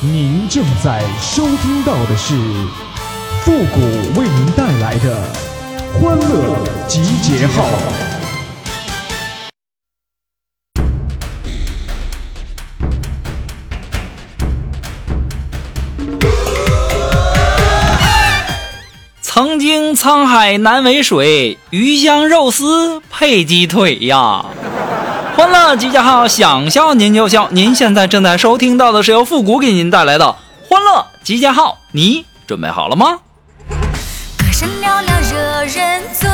您正在收听到的是复古为您带来的欢乐集结号。曾经沧海难为水，鱼香肉丝配鸡腿呀！欢乐集结号，想笑您就笑。您现在正在收听到的是由复古给您带来的欢乐集结号，你准备好了吗？歌声嘹亮惹人醉，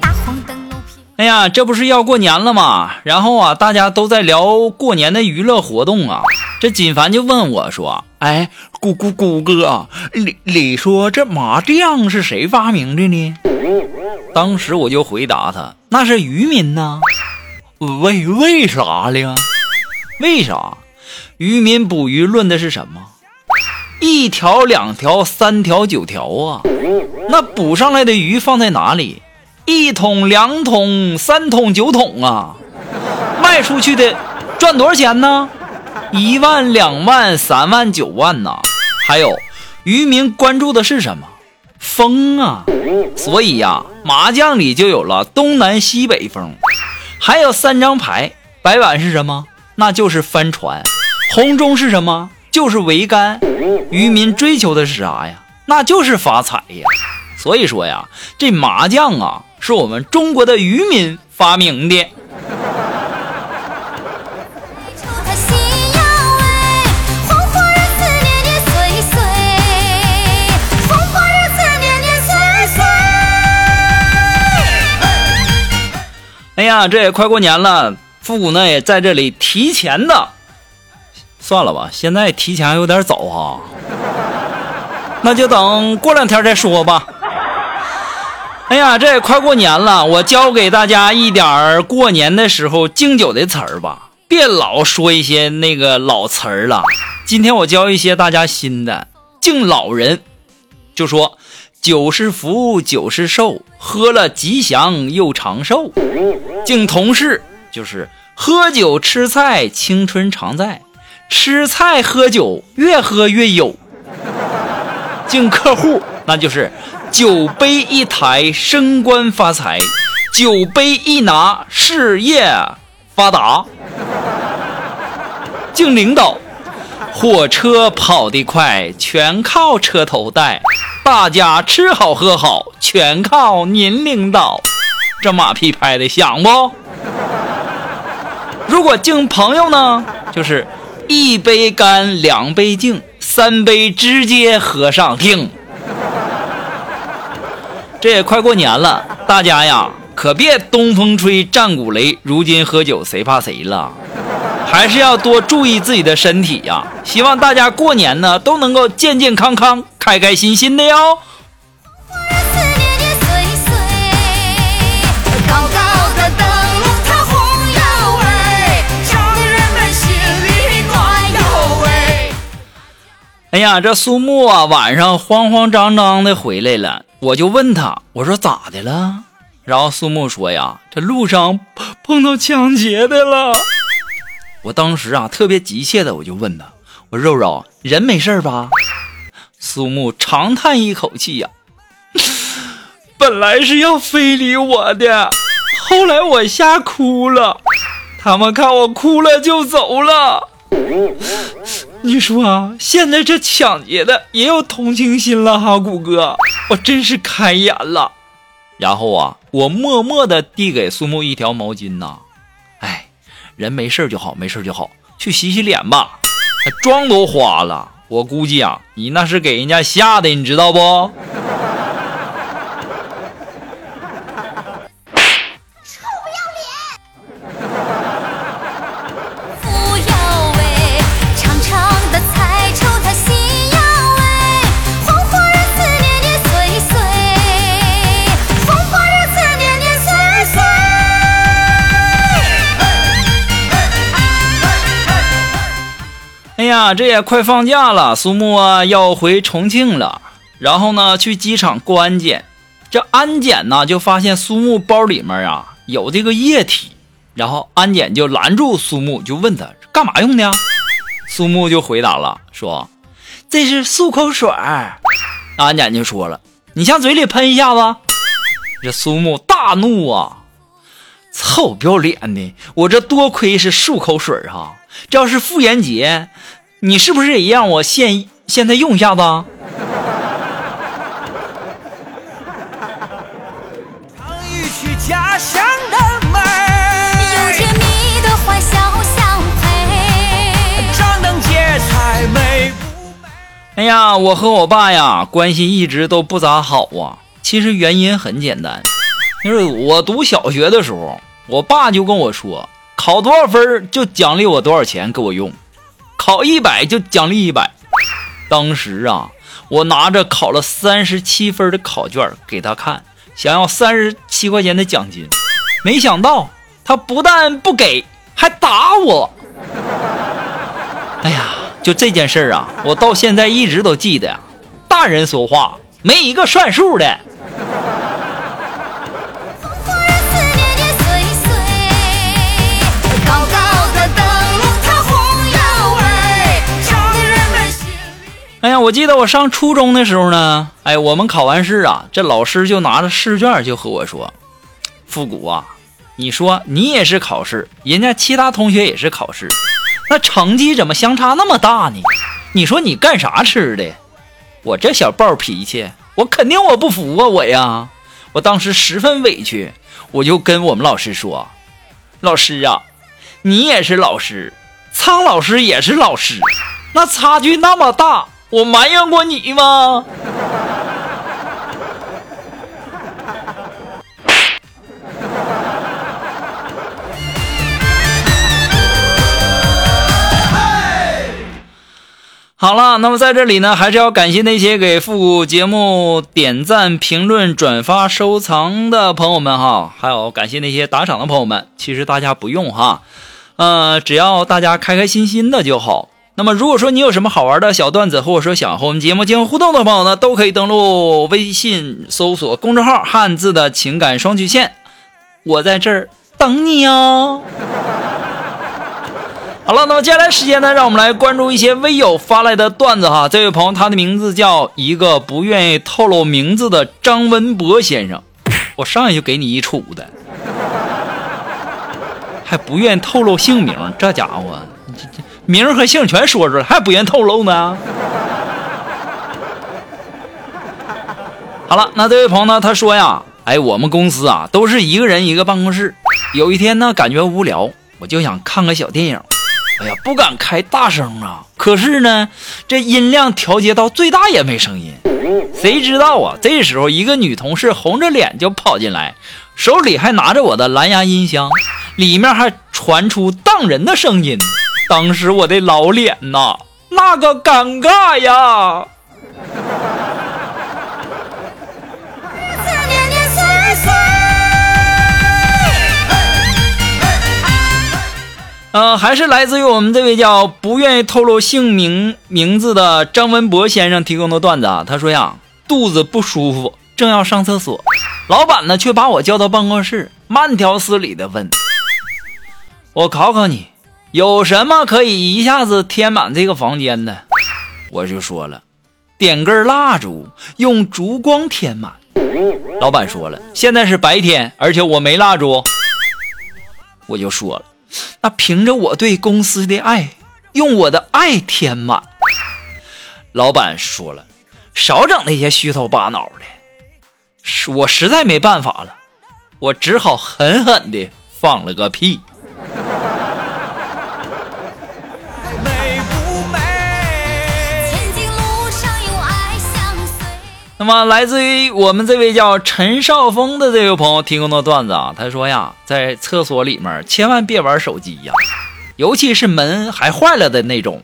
大红灯笼片。哎呀，这不是要过年了吗？然后啊，大家都在聊过年的娱乐活动啊。这锦凡就问我说：“哎，古古古哥，你你说这麻将是谁发明的呢？”当时我就回答他：“那是渔民呐。”为为啥呢？为啥？渔民捕鱼论的是什么？一条、两条、三条、九条啊！那捕上来的鱼放在哪里？一桶、两桶、三桶、九桶啊！卖出去的赚多少钱呢？一万、两万、三万、九万呐！还有，渔民关注的是什么？风啊！所以呀，麻将里就有了东南西北风。还有三张牌，白板是什么？那就是帆船。红中是什么？就是桅杆。渔民追求的是啥呀？那就是发财呀。所以说呀，这麻将啊，是我们中国的渔民发明的。呀，这也快过年了，复古呢也在这里提前的，算了吧，现在提前有点早哈，那就等过两天再说吧。哎呀，这也快过年了，我教给大家一点过年的时候敬酒的词儿吧，别老说一些那个老词儿了。今天我教一些大家新的，敬老人，就说酒是福，酒是寿，喝了吉祥又长寿。敬同事就是喝酒吃菜，青春常在；吃菜喝酒，越喝越有。敬客户那就是酒杯一抬，升官发财；酒杯一拿，事业发达。敬领导，火车跑得快，全靠车头带；大家吃好喝好，全靠您领导。这马屁拍的响不？如果敬朋友呢，就是一杯干，两杯敬，三杯直接喝上听。这也快过年了，大家呀可别东风吹，战鼓擂，如今喝酒谁怕谁了？还是要多注意自己的身体呀！希望大家过年呢都能够健健康康、开开心心的哟。高高的灯笼它红呀喂，让人们心里暖哟喂。哎呀，这苏木啊，晚上慌慌张张的回来了，我就问他，我说咋的了？然后苏木说呀，这路上碰到抢劫的了。我当时啊，特别急切的，我就问他，我说肉肉，人没事吧？苏木长叹一口气呀、本来是要非礼我的，后来我吓哭了，他们看我哭了就走了。你说啊，现在这抢劫的也有同情心了哈，谷哥，我真是开眼了。然后啊，我默默的递给苏木一条毛巾呐，人没事就好，没事就好，去洗洗脸吧。妆都花了，我估计啊，你那是给人家吓的，你知道不？这也快放假了，苏木啊要回重庆了，然后呢去机场过安检。这安检呢就发现苏木包里面啊有这个液体，然后安检就拦住苏木，就问他干嘛用的呀？苏木就回答了，说这是漱口水。安检就说了，你向嘴里喷一下子。这苏木大怒啊！臭不要脸的！我这多亏是漱口水哈，这要是妇炎洁，你是不是也让我现现在用一下子？唱一曲家乡的美有着你的欢笑相陪。张灯结彩美不美？哎呀，我和我爸呀关系一直都不咋好啊。其实原因很简单，就是我读小学的时候，我爸就跟我说，考多少分就奖励我多少钱给我用，考一百就奖励一百。当时啊，我拿着考了三十七分的考卷给他看，想要三十七块钱的奖金，没想到他不但不给，还打我。哎呀，就这件事儿啊，我到现在一直都记得呀。大人说话没一个算数的。哎呀，我记得我上初中的时候呢，哎，我们考完试啊，这老师就拿着试卷就和我说：“复古啊，你说你也是考试，人家其他同学也是考试，那成绩怎么相差那么大呢？你说你干啥吃的？”我这小暴脾气，我肯定我不服啊，我呀，我当时十分委屈，我就跟我们老师说：“老师啊，你也是老师，苍老师也是老师，那差距那么大，我埋怨过你吗？”好了，那么在这里呢，还是要感谢那些给复古节目点赞、评论、转发、收藏的朋友们哈，还有感谢那些打赏的朋友们。其实大家不用哈，呃，只要大家开开心心的就好。那么如果说你有什么好玩的小段子，或者说想和我们节目进行互动的朋友呢，都可以登录微信搜索公众号“汉字的情感双曲线”，我在这儿等你哦。好了，那么接下来时间呢，让我们来关注一些微友发来的段子哈。这位朋友，他的名字叫一个不愿意透露名字的张文博先生。我上来就给你一杵的，还不愿透露姓名，这家伙，名儿和姓全说出来，还不愿透露呢。好了，那这位朋友呢，他说呀，哎，我们公司啊都是一个人一个办公室，有一天呢，感觉无聊，我就想看个小电影。哎呀，不敢开大声啊！可是呢，这音量调节到最大也没声音。谁知道啊？这时候一个女同事红着脸就跑进来，手里还拿着我的蓝牙音箱，里面还传出荡人的声音。当时我的老脸呐，那个尴尬呀！呃，还是来自于我们这位叫不愿意透露姓名名字的张文博先生提供的段子啊。他说呀，肚子不舒服，正要上厕所，老板呢却把我叫到办公室，慢条斯理的问：“我考考你，有什么可以一下子填满这个房间的？”我就说了，点根蜡烛，用烛光填满。老板说了，现在是白天，而且我没蜡烛。我就说了。那凭着我对公司的爱，用我的爱填满。老板说了，少整那些虚头巴脑的。我实在没办法了，我只好狠狠的放了个屁。么，来自于我们这位叫陈少峰的这位朋友提供的段子啊，他说呀，在厕所里面千万别玩手机呀，尤其是门还坏了的那种。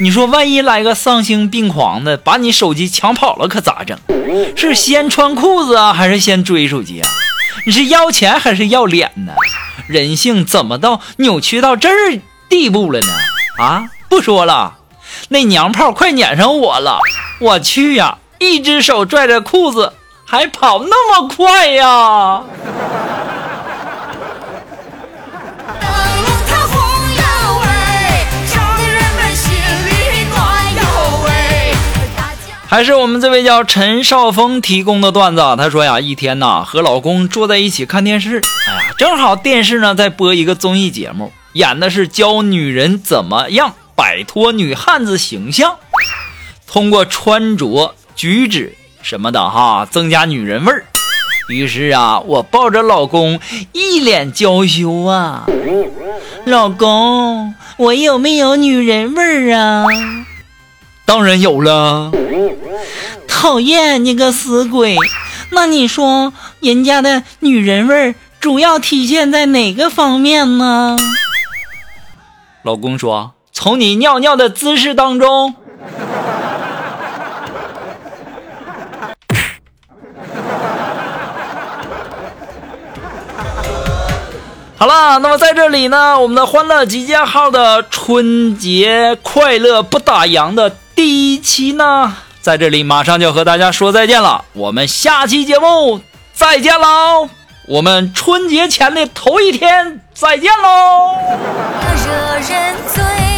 你说万一来个丧心病狂的，把你手机抢跑了，可咋整？是先穿裤子啊，还是先追手机啊？你是要钱还是要脸呢？人性怎么到扭曲到这儿地步了呢？啊，不说了，那娘炮快撵上我了，我去呀！一只手拽着裤子，还跑那么快呀。还是我们这位叫陈少峰提供的段子啊，他说呀，一天呐，和老公坐在一起看电视，哎呀，正好电视呢在播一个综艺节目，演的是教女人怎么样摆脱女汉子形象，通过穿着。举止什么的哈，增加女人味儿。于是啊，我抱着老公，一脸娇羞啊，老公，我有没有女人味儿啊？当然有了。讨厌你个死鬼！那你说人家的女人味儿主要体现在哪个方面呢？老公说：“从你尿尿的姿势当中。”好了，那么在这里呢，我们的欢乐集结号的春节快乐不打烊的第一期呢，在这里马上就和大家说再见了。我们下期节目再见喽！我们春节前的头一天再见喽！惹人醉。